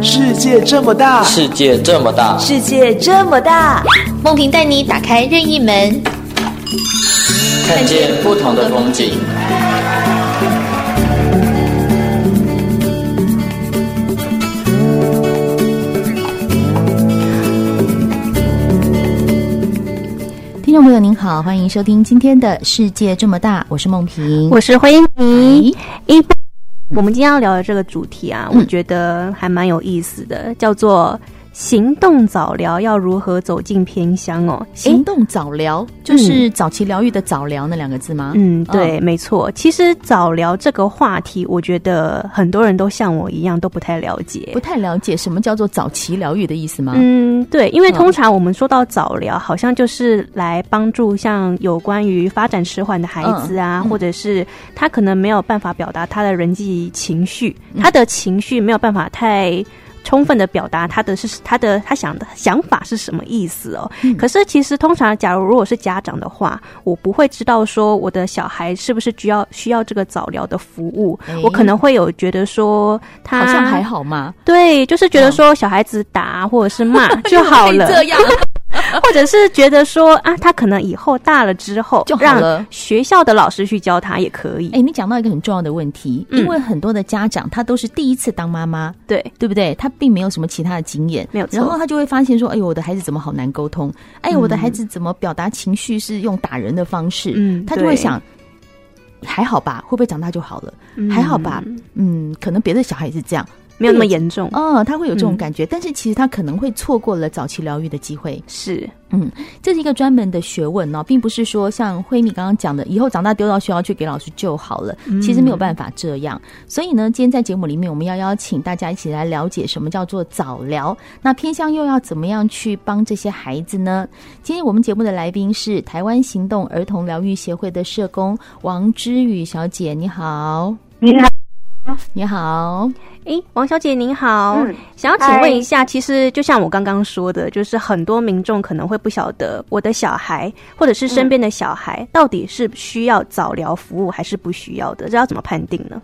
世界这么大，世界这么大，世界这么大，梦萍带你打开任意门，看见不同的风景。听众朋友您好，欢迎收听今天的世界这么大，我是梦萍，我是辉妮。一。我们今天要聊的这个主题啊，我觉得还蛮有意思的，叫做。行动早疗要如何走进偏乡哦？行动早疗就是早期疗愈的早疗那两个字吗？嗯，对，哦、没错。其实早疗这个话题，我觉得很多人都像我一样都不太了解，不太了解什么叫做早期疗愈的意思吗？嗯，对，因为通常我们说到早疗，好像就是来帮助像有关于发展迟缓的孩子啊，嗯、或者是他可能没有办法表达他的人际情绪，嗯、他的情绪没有办法太。充分的表达他的是他的他想的想法是什么意思哦？嗯、可是其实通常，假如如果是家长的话，我不会知道说我的小孩是不是需要需要这个早疗的服务，欸、我可能会有觉得说他好像还好嘛？对，就是觉得说小孩子打或者是骂 就好了。这样。或者是觉得说啊，他可能以后大了之后就好了，学校的老师去教他也可以。哎、欸，你讲到一个很重要的问题，嗯、因为很多的家长他都是第一次当妈妈，对对不对？他并没有什么其他的经验，没有错。然后他就会发现说，哎呦，我的孩子怎么好难沟通？哎呦，我的孩子怎么表达情绪是用打人的方式？嗯，他就会想，还好吧，会不会长大就好了？嗯、还好吧，嗯，可能别的小孩也是这样。没有那么严重哦，他会有这种感觉，嗯、但是其实他可能会错过了早期疗愈的机会。是，嗯，这是一个专门的学问哦，并不是说像慧敏刚刚讲的，以后长大丢到学校去给老师就好了。嗯、其实没有办法这样。所以呢，今天在节目里面，我们要邀请大家一起来了解什么叫做早疗。那偏向又要怎么样去帮这些孩子呢？今天我们节目的来宾是台湾行动儿童疗愈协会的社工王之宇小姐，你好。你好。你好，诶，王小姐您好，嗯、想要请问一下，其实就像我刚刚说的，就是很多民众可能会不晓得我的小孩或者是身边的小孩到底是需要早疗服务还是不需要的，这要怎么判定呢？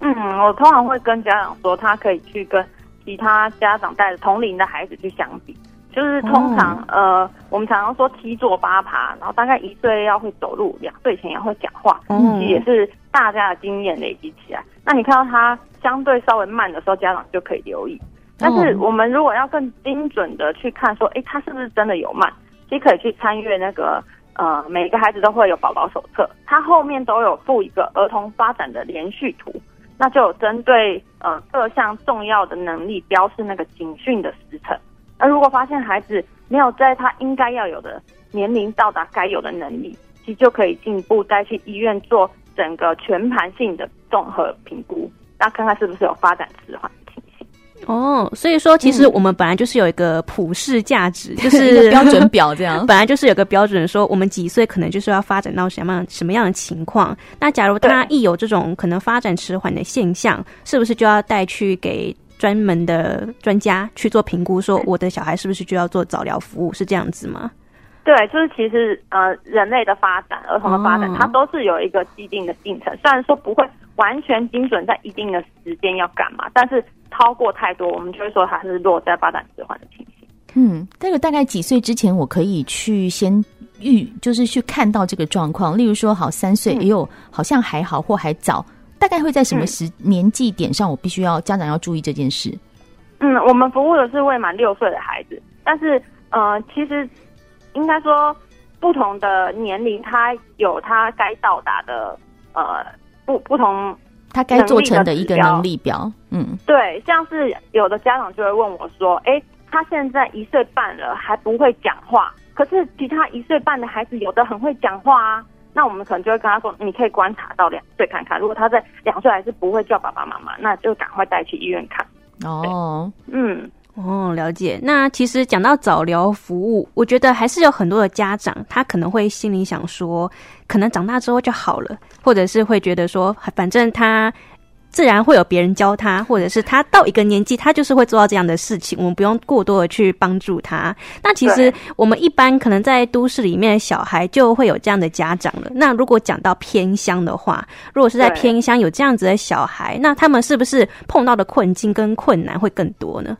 嗯，我通常会跟家长说，他可以去跟其他家长带着同龄的孩子去相比。就是通常，哦、呃，我们常常说七坐八爬，然后大概一岁要会走路，两岁前要会讲话，嗯，也是大家的经验累积起来。那你看到他相对稍微慢的时候，家长就可以留意。但是我们如果要更精准的去看，说，哎，他是不是真的有慢？其实可以去参阅那个，呃，每个孩子都会有宝宝手册，它后面都有附一个儿童发展的连续图，那就有针对呃各项重要的能力标示那个警讯的时程。而如果发现孩子没有在他应该要有的年龄到达该有的能力，其实就可以进一步带去医院做整个全盘性的综合评估，那看看是不是有发展迟缓的情形。哦，所以说其实我们本来就是有一个普世价值，嗯、就 是标准表这样。本来就是有个标准，说我们几岁可能就是要发展到什么样什么样的情况。那假如他一有这种可能发展迟缓的现象，是不是就要带去给？专门的专家去做评估，说我的小孩是不是就要做早疗服务，是这样子吗？对，就是其实呃，人类的发展、儿童的发展，哦、它都是有一个既定的进程。虽然说不会完全精准在一定的时间要干嘛，但是超过太多，我们就会说它是落在发展迟缓的情形。嗯，这个大概几岁之前我可以去先预，就是去看到这个状况。例如说，好三岁，哎呦，好像还好，或还早。大概会在什么时年纪点上，我必须要家长要注意这件事。嗯，我们服务的是未满六岁的孩子，但是呃，其实应该说不同的年龄，他有他该到达的呃不不同，他该做成的一个能力表。嗯，对，像是有的家长就会问我说：“哎，他现在一岁半了还不会讲话，可是其他一岁半的孩子有的很会讲话啊。”那我们可能就会跟他说，你可以观察到两岁看看，如果他在两岁还是不会叫爸爸妈妈，那就赶快带去医院看。哦，嗯，哦，了解。那其实讲到早疗服务，我觉得还是有很多的家长，他可能会心里想说，可能长大之后就好了，或者是会觉得说，反正他自然会有别人教他，或者是他到一个年纪，他就是会做到这样的事情。我们不用过多的去帮助他。那其实我们一般可能在都市里面的小孩就会有这样的家长了。那如果讲到偏乡的话，如果是在偏乡有这样子的小孩，那他们是不是碰到的困境跟困难会更多呢？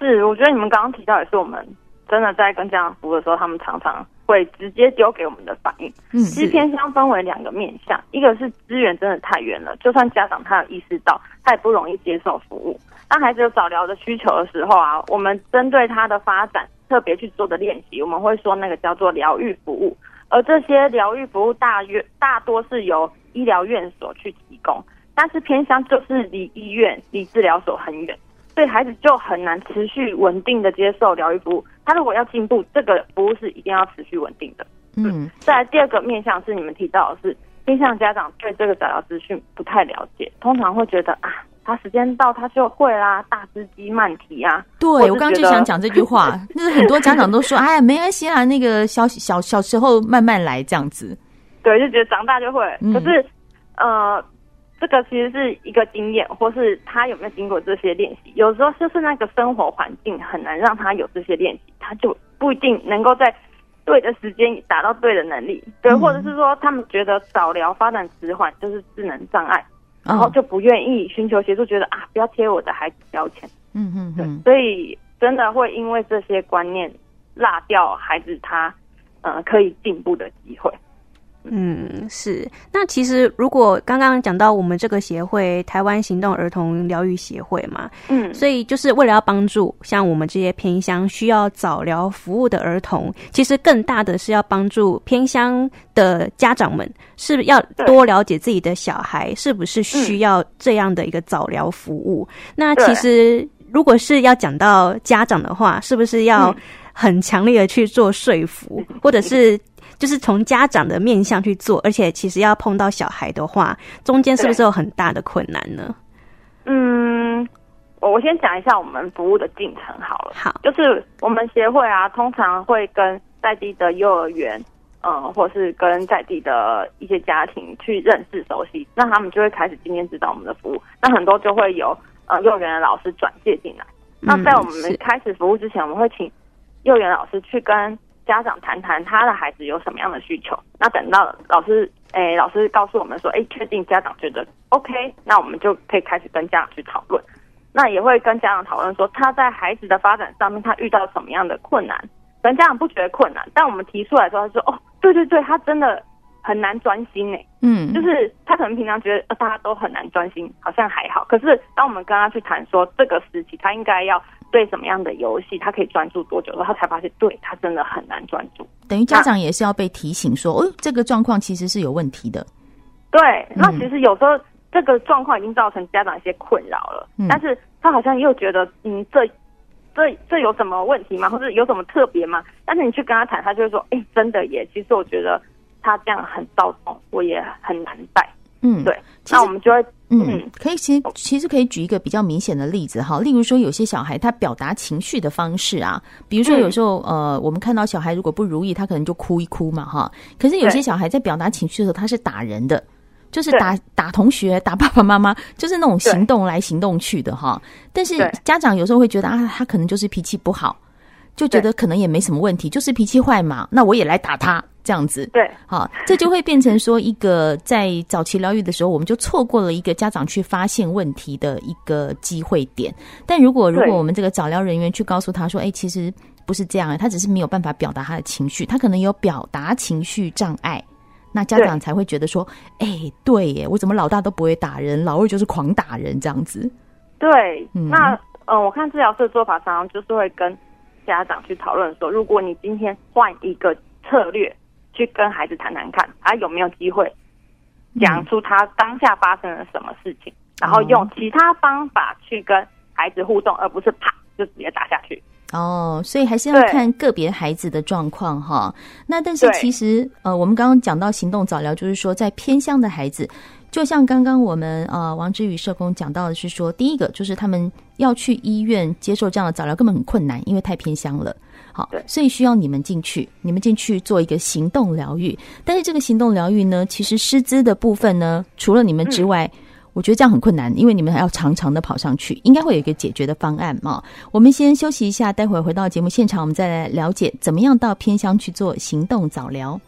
是，我觉得你们刚刚提到也是我们真的在跟家长服务的时候，他们常常。会直接丢给我们的反应。嗯，其实偏乡分为两个面向，一个是资源真的太远了，就算家长他有意识到，他也不容易接受服务。当孩子有早疗的需求的时候啊，我们针对他的发展特别去做的练习，我们会说那个叫做疗愈服务。而这些疗愈服务大约大多是由医疗院所去提供，但是偏乡就是离医院、离治疗所很远。所以孩子就很难持续稳定的接受疗愈服务。他如果要进步，这个服务是一定要持续稳定的。嗯，再来第二个面向是你们提到的是，偏向家长对这个早疗资讯不太了解，通常会觉得啊，他时间到他就会啦，大只鸡慢提啊。对，我刚刚就想讲这句话，就是很多家长都说，哎呀，没关系啦，那个小小小时候慢慢来这样子。对，就觉得长大就会。嗯、可是，呃。这个其实是一个经验，或是他有没有经过这些练习？有时候就是那个生活环境很难让他有这些练习，他就不一定能够在对的时间达到对的能力。对，或者是说他们觉得早疗发展迟缓就是智能障碍，然后就不愿意寻求协助，觉得啊，不要贴我的孩子标签。嗯嗯嗯。所以真的会因为这些观念落掉孩子他呃可以进步的机会。嗯，是。那其实如果刚刚讲到我们这个协会——台湾行动儿童疗愈协会嘛，嗯，所以就是为了要帮助像我们这些偏乡需要早疗服务的儿童，其实更大的是要帮助偏乡的家长们，是要多了解自己的小孩是不是需要这样的一个早疗服务。那其实如果是要讲到家长的话，是不是要很强烈的去做说服，或者是？就是从家长的面向去做，而且其实要碰到小孩的话，中间是不是有很大的困难呢？嗯，我我先讲一下我们服务的进程好了。好，就是我们协会啊，通常会跟在地的幼儿园，嗯，或是跟在地的一些家庭去认识熟悉，那他们就会开始今天指导我们的服务。那很多就会有呃幼儿园的老师转介进来。那在我们开始服务之前，我们会请幼儿园老师去跟。家长谈谈他的孩子有什么样的需求，那等到老师，诶，老师告诉我们说，诶，确定家长觉得 OK，那我们就可以开始跟家长去讨论。那也会跟家长讨论说，他在孩子的发展上面，他遇到什么样的困难。可能家长不觉得困难，但我们提出来之后，他说，哦，对对对，他真的很难专心诶。嗯，就是他可能平常觉得大家都很难专心，好像还好。可是当我们跟他去谈说，这个时期他应该要。对什么样的游戏，他可以专注多久？然后他才发现，对他真的很难专注。等于家长也是要被提醒说，哦，这个状况其实是有问题的。对，那其实有时候这个状况已经造成家长一些困扰了，嗯、但是他好像又觉得，嗯，这这这有什么问题吗？或者有什么特别吗？但是你去跟他谈，他就会说，哎，真的耶。其实我觉得他这样很躁动，我也很难带。嗯，对，那我们就会，嗯，可以，其实其实可以举一个比较明显的例子哈，例如说有些小孩他表达情绪的方式啊，比如说有时候、嗯、呃，我们看到小孩如果不如意，他可能就哭一哭嘛哈，可是有些小孩在表达情绪的时候，他是打人的，就是打打同学、打爸爸妈妈，就是那种行动来行动去的哈，但是家长有时候会觉得啊，他可能就是脾气不好。就觉得可能也没什么问题，就是脾气坏嘛，那我也来打他这样子。对，好，这就会变成说一个在早期疗愈的时候，我们就错过了一个家长去发现问题的一个机会点。但如果如果我们这个早疗人员去告诉他说，哎，其实不是这样，他只是没有办法表达他的情绪，他可能有表达情绪障碍，那家长才会觉得说，哎，对耶，我怎么老大都不会打人，老二就是狂打人这样子。对，嗯、那嗯，我看治疗师的做法常常就是会跟。家长去讨论说，如果你今天换一个策略去跟孩子谈谈看，他有没有机会讲出他当下发生了什么事情，嗯、然后用其他方法去跟孩子互动，而不是啪就直接打下去。哦，所以还是要看个别孩子的状况哈。那但是其实呃，我们刚刚讲到行动早疗，就是说在偏乡的孩子。就像刚刚我们呃王之宇社工讲到的是说，第一个就是他们要去医院接受这样的早疗根本很困难，因为太偏乡了。好，所以需要你们进去，你们进去做一个行动疗愈。但是这个行动疗愈呢，其实师资的部分呢，除了你们之外，我觉得这样很困难，因为你们还要长长的跑上去，应该会有一个解决的方案嘛。我们先休息一下，待会儿回到节目现场，我们再来了解怎么样到偏乡去做行动早疗。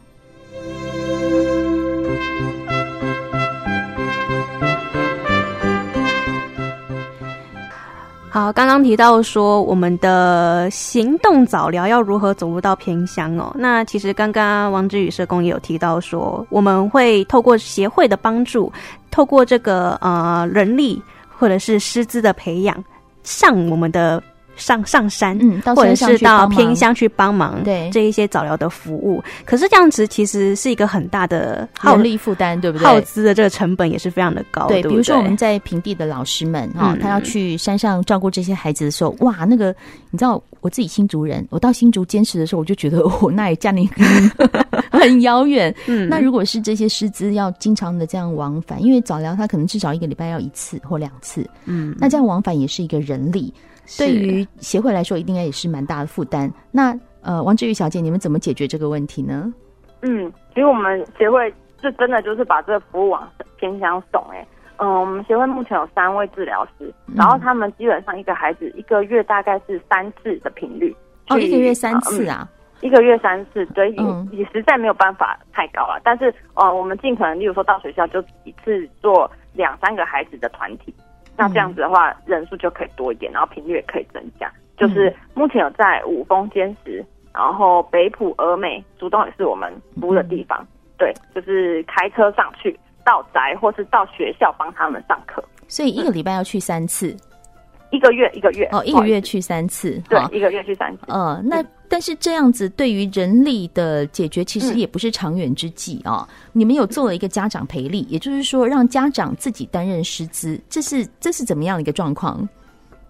好，刚刚提到说我们的行动早疗要如何走入到偏乡哦？那其实刚刚王志宇社工也有提到说，我们会透过协会的帮助，透过这个呃人力或者是师资的培养，上我们的。上上山，嗯，或者是到偏乡去帮忙，对这一些早疗的服务。可是这样子其实是一个很大的耗力负担，对不对？耗资的这个成本也是非常的高。对，对对，比如说我们在平地的老师们哈、嗯，他要去山上照顾这些孩子的时候，哇，那个你知道，我自己新竹人，我到新竹坚持的时候，我就觉得我 那也家里 很遥远。嗯，那如果是这些师资要经常的这样往返，因为早疗他可能至少一个礼拜要一次或两次，嗯，那这样往返也是一个人力。对于协会来说，一定也是蛮大的负担。那呃，王志宇小姐，你们怎么解决这个问题呢？嗯，其实我们协会是真的就是把这个服务往偏乡送。哎，嗯，我们协会目前有三位治疗师，然后他们基本上一个孩子一个月大概是三次的频率。哦，一个月三次啊？嗯、一个月三次，对，也、实在没有办法太高了。但是呃，我们尽可能，例如说到学校就一次做两三个孩子的团体。那这样子的话，嗯、人数就可以多一点，然后频率也可以增加。就是目前有在五峰、坚持，然后北埔、峨眉、竹东也是我们服务的地方。对，就是开车上去到宅，或是到学校帮他们上课。所以一个礼拜要去三次。嗯一个月一个月哦，一个月去三次，对，一个月去三次。呃，那但是这样子对于人力的解决，其实也不是长远之计啊、嗯。你们有做了一个家长陪力，也就是说让家长自己担任师资，这是这是怎么样的一个状况？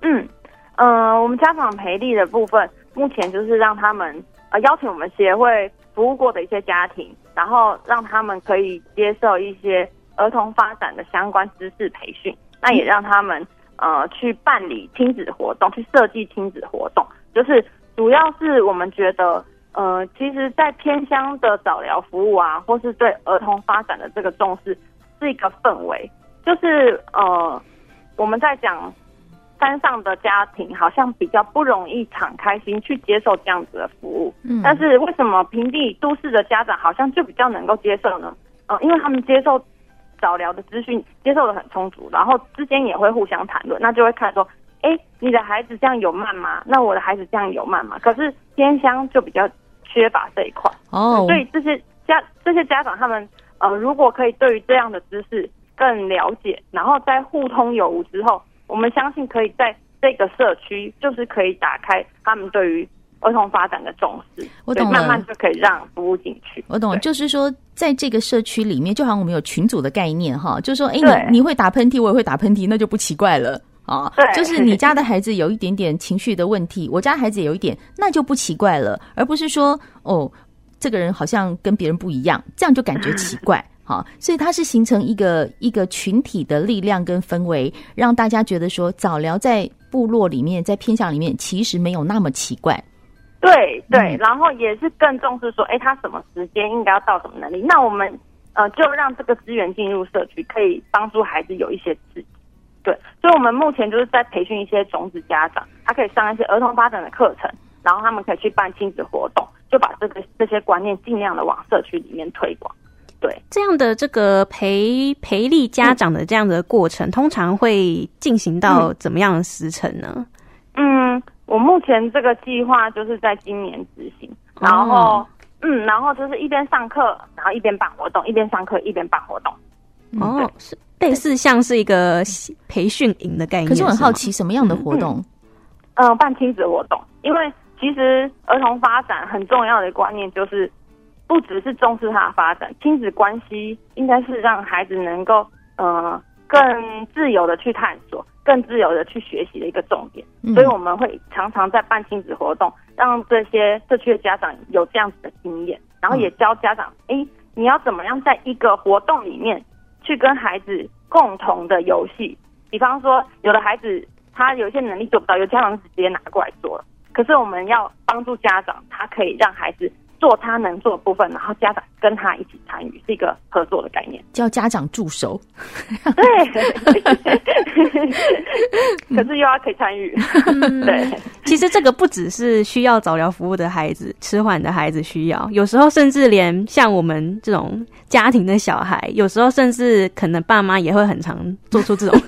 嗯呃，我们家长陪力的部分，目前就是让他们呃邀请我们协会服务过的一些家庭，然后让他们可以接受一些儿童发展的相关知识培训，那也让他们。呃，去办理亲子活动，去设计亲子活动，就是主要是我们觉得，呃，其实，在偏乡的早疗服务啊，或是对儿童发展的这个重视，是一个氛围。就是呃，我们在讲山上的家庭，好像比较不容易敞开心去接受这样子的服务。嗯，但是为什么平地都市的家长好像就比较能够接受呢？呃，因为他们接受。早疗的资讯接受的很充足，然后之间也会互相谈论，那就会看说，哎，你的孩子这样有慢吗？那我的孩子这样有慢吗？可是偏乡就比较缺乏这一块哦，oh. 所以这些家这些家长他们呃，如果可以对于这样的知识更了解，然后在互通有无之后，我们相信可以在这个社区就是可以打开他们对于。儿童发展的重视，我懂了，慢慢就可以让服务进去。我懂了，就是说，在这个社区里面，就好像我们有群组的概念哈，就是说，哎，你你会打喷嚏，我也会打喷嚏，那就不奇怪了啊。对，就是你家的孩子有一点点情绪的问题，我家孩子也有一点，那就不奇怪了，而不是说，哦，这个人好像跟别人不一样，这样就感觉奇怪。好，所以它是形成一个一个群体的力量跟氛围，让大家觉得说，早疗在部落里面，在偏向里面，其实没有那么奇怪。对对，然后也是更重视说，哎，他什么时间应该要到什么能力？那我们呃，就让这个资源进入社区，可以帮助孩子有一些刺激。对，所以我们目前就是在培训一些种子家长，他可以上一些儿童发展的课程，然后他们可以去办亲子活动，就把这个这些观念尽量的往社区里面推广。对，这样的这个培培力家长的这样的过程，嗯、通常会进行到怎么样的时程呢？嗯。我目前这个计划就是在今年执行，然后、哦，嗯，然后就是一边上课，然后一边办活动，一边上课一边办活动。哦，是类似像是一个培训营的概念。可是我很好奇，什么样的活动？嗯，呃、办亲子活动，因为其实儿童发展很重要的观念就是，不只是重视他的发展，亲子关系应该是让孩子能够呃更自由的去探索。更自由的去学习的一个重点，所以我们会常常在办亲子活动，让这些社区的家长有这样子的经验，然后也教家长，哎，你要怎么样在一个活动里面去跟孩子共同的游戏。比方说，有的孩子他有些能力做不到，有家长直接拿过来做了，可是我们要帮助家长，他可以让孩子做他能做的部分，然后家长跟他一起参与，是一个合作的概念，叫家长助手。对，可是又要可以参与。对，其实这个不只是需要早疗服务的孩子，迟缓的孩子需要，有时候甚至连像我们这种家庭的小孩，有时候甚至可能爸妈也会很常做出这种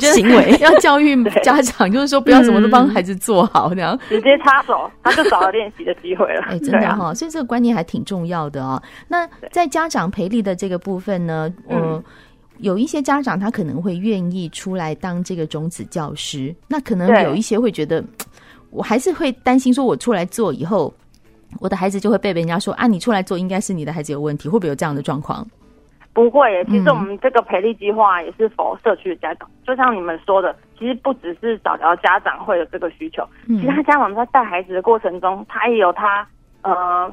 行为，要教育家长，就是说不要什么都帮孩子做好，这样。直接插手，他就少了练习的机会了。哎，真的哈、哦，所以这个观念还挺重要的哦。那在家长培力的这个部分呢，嗯，有一些家长他可能会愿意出来当这个种子教师，那可能有一些会觉得，我还是会担心说，我出来做以后，我的孩子就会被人家说啊，你出来做应该是你的孩子有问题，会不会有这样的状况？不会耶，其实我们这个培力计划也是 for 社区的家长，就像你们说的，其实不只是早疗家长会有这个需求，其他家长在带孩子的过程中，他也有他呃。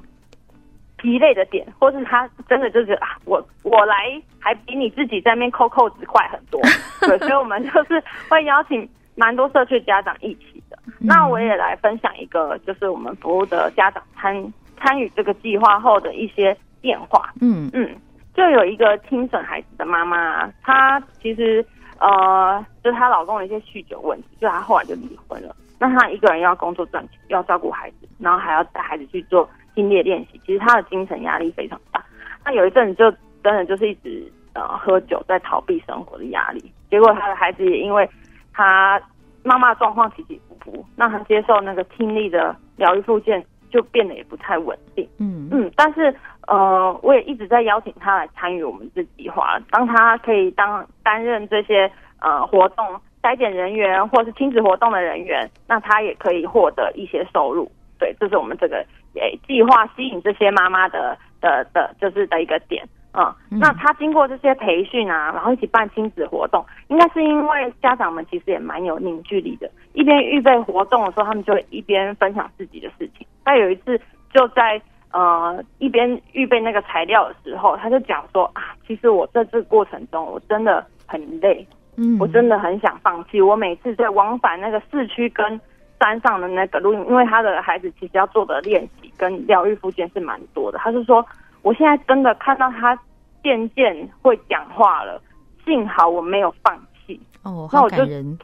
疲累的点，或是他真的就是啊，我我来还比你自己在那边扣扣子快很多，对，所以我们就是会邀请蛮多社区家长一起的。那我也来分享一个，就是我们服务的家长参参与这个计划后的一些变化。嗯嗯，就有一个听诊孩子的妈妈，她其实呃，就是她老公的一些酗酒问题，就她后来就离婚了。那她一个人要工作赚钱，要照顾孩子，然后还要带孩子去做。听力练习，其实她的精神压力非常大。那有一阵子就真的就是一直呃喝酒，在逃避生活的压力。结果她的孩子也因为她妈妈状况起起伏伏，那她接受那个听力的疗愈复健就变得也不太稳定。嗯嗯，但是呃，我也一直在邀请他来参与我们这计划，当他可以当担任这些呃活动筛检人员或是亲子活动的人员，那他也可以获得一些收入。对，这是我们这个。诶，计划吸引这些妈妈的的的，就是的一个点，嗯，那他经过这些培训啊，然后一起办亲子活动，应该是因为家长们其实也蛮有凝聚力的，一边预备活动的时候，他们就会一边分享自己的事情。他有一次就在呃一边预备那个材料的时候，他就讲说啊，其实我在这个过程中我真的很累，嗯，我真的很想放弃。我每次在往返那个市区跟山上的那个录音，因为他的孩子其实要做的练习跟疗愈附件是蛮多的。他是说，我现在真的看到他渐渐会讲话了，幸好我没有放弃。哦，好感人。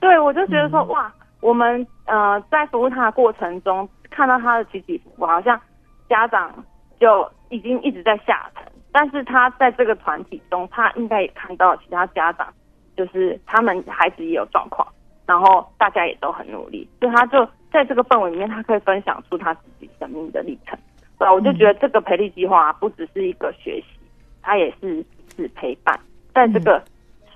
那我就，对，我就觉得说，嗯、哇，我们呃在服务他的过程中，看到他的起起伏伏，好像家长就已经一直在下沉，但是他在这个团体中，他应该也看到其他家长，就是他们孩子也有状况。然后大家也都很努力，所以他就在这个氛围里面，他可以分享出他自己生命的历程。对，我就觉得这个培力计划啊，不只是一个学习，它也是是陪伴，在这个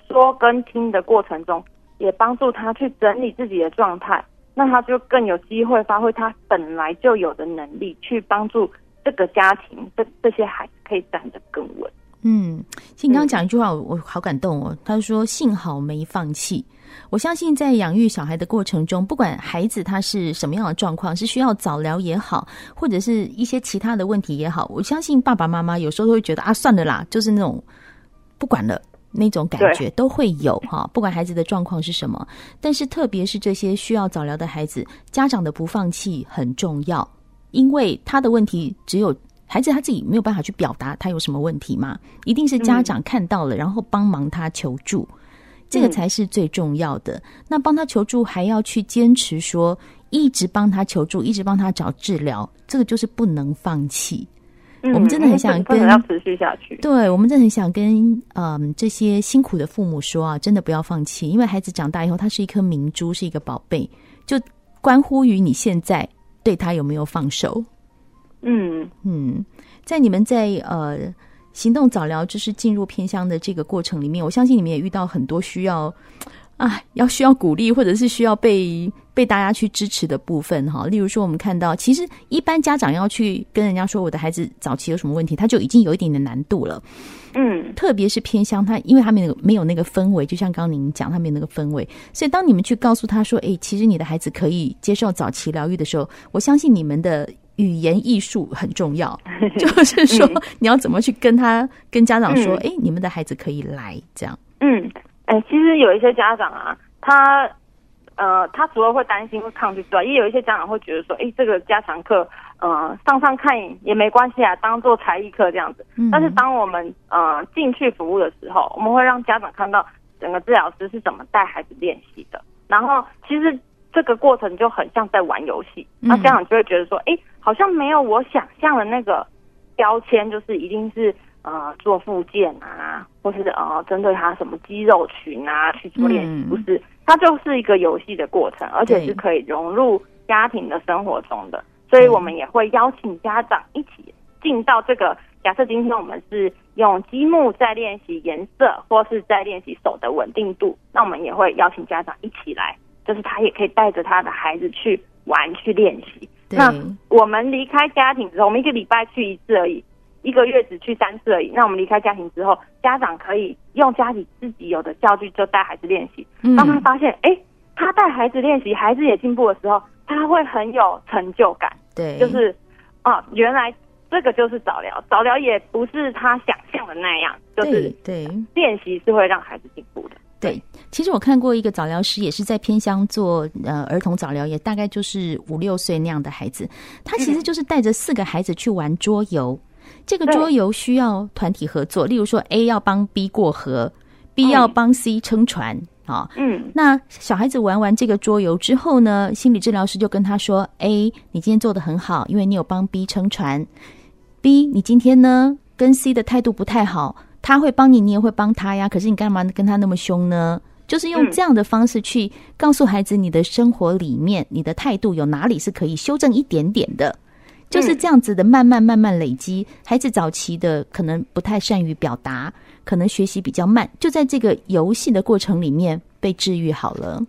说跟听的过程中，也帮助他去整理自己的状态，那他就更有机会发挥他本来就有的能力，去帮助这个家庭，这这些孩子可以站得更稳。嗯，其实你刚刚讲一句话，我我好感动哦。他说：“幸好没放弃。”我相信在养育小孩的过程中，不管孩子他是什么样的状况，是需要早疗也好，或者是一些其他的问题也好，我相信爸爸妈妈有时候都会觉得啊，算了啦，就是那种不管了那种感觉都会有哈。不管孩子的状况是什么，但是特别是这些需要早疗的孩子，家长的不放弃很重要，因为他的问题只有。孩子他自己没有办法去表达他有什么问题吗？一定是家长看到了，然后帮忙他求助，这个才是最重要的。那帮他求助还要去坚持说，一直帮他求助，一直帮他找治疗，这个就是不能放弃。我们真的很想跟要持续下去。对，我们真的很想跟嗯这些辛苦的父母说啊，真的不要放弃，因为孩子长大以后，他是一颗明珠，是一个宝贝，就关乎于你现在对他有没有放手。嗯嗯，在你们在呃行动早疗，就是进入偏乡的这个过程里面，我相信你们也遇到很多需要啊，要需要鼓励或者是需要被被大家去支持的部分哈。例如说，我们看到其实一般家长要去跟人家说我的孩子早期有什么问题，他就已经有一点点难度了。嗯，特别是偏乡，他因为他没有没有那个氛围，就像刚刚您讲，他没有那个氛围，所以当你们去告诉他说，哎，其实你的孩子可以接受早期疗愈的时候，我相信你们的。语言艺术很重要，就是说你要怎么去跟他、跟家长说，哎、嗯，你们的孩子可以来这样。嗯，哎，其实有一些家长啊，他呃，他除了会担心会抗拒之外，也有一些家长会觉得说，哎，这个家常课，呃，上上看也没关系啊，当做才艺课这样子。嗯。但是当我们呃进去服务的时候，我们会让家长看到整个治疗师是怎么带孩子练习的。然后其实这个过程就很像在玩游戏，那家长就会觉得说，哎，好像没有我想象的那个标签，就是一定是。呃，做复健啊，或是呃，针对他什么肌肉群啊去做练习，嗯、不是，它就是一个游戏的过程，而且是可以融入家庭的生活中的。所以我们也会邀请家长一起进到这个。假设今天我们是用积木在练习颜色，或是在练习手的稳定度，那我们也会邀请家长一起来，就是他也可以带着他的孩子去玩去练习。那我们离开家庭之后，我们一个礼拜去一次而已。一个月只去三次而已。那我们离开家庭之后，家长可以用家里自己有的教具就带孩子练习。当他发现，哎、欸，他带孩子练习，孩子也进步的时候，他会很有成就感。对，就是啊，原来这个就是早疗，早疗也不是他想象的那样，就是对练习是会让孩子进步的。对，其实我看过一个早疗师，也是在偏乡做呃儿童早疗，也大概就是五六岁那样的孩子，他其实就是带着四个孩子去玩桌游。这个桌游需要团体合作，例如说 A 要帮 B 过河，B 要帮 C 撑船啊。嗯，那小孩子玩完这个桌游之后呢，心理治疗师就跟他说：A，你今天做的很好，因为你有帮 B 撑船。B，你今天呢跟 C 的态度不太好，他会帮你，你也会帮他呀。可是你干嘛跟他那么凶呢？就是用这样的方式去告诉孩子，你的生活里面，你的态度有哪里是可以修正一点点的。就是这样子的，慢慢慢慢累积。孩子早期的可能不太善于表达，可能学习比较慢，就在这个游戏的过程里面被治愈好了。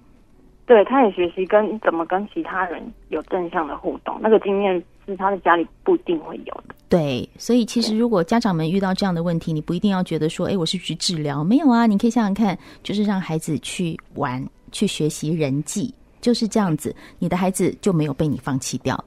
对，他也学习跟怎么跟其他人有正向的互动，那个经验是他的家里不一定会有的。对，所以其实如果家长们遇到这样的问题，你不一定要觉得说，哎，我是去治疗，没有啊，你可以想想看，就是让孩子去玩，去学习人际，就是这样子，你的孩子就没有被你放弃掉。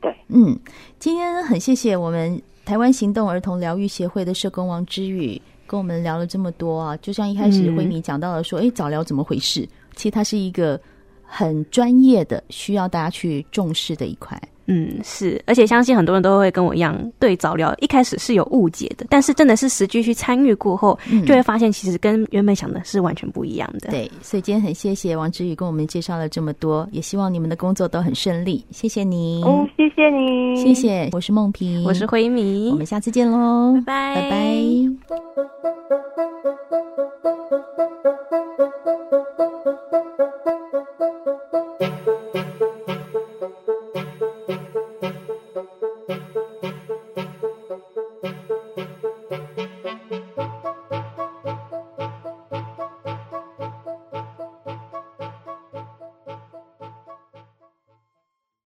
对，嗯，今天很谢谢我们台湾行动儿童疗愈协会的社工王之宇跟我们聊了这么多啊，就像一开始慧敏讲到了说，哎、嗯，早疗怎么回事？其实它是一个很专业的，需要大家去重视的一块。嗯，是，而且相信很多人都会跟我一样，对早疗一开始是有误解的，但是真的是实际去参与过后，嗯、就会发现其实跟原本想的是完全不一样的。对，所以今天很谢谢王之宇跟我们介绍了这么多，也希望你们的工作都很顺利。谢谢你，哦，谢谢你，谢谢。我是梦萍，我是慧敏，我们下次见喽，拜拜，拜拜。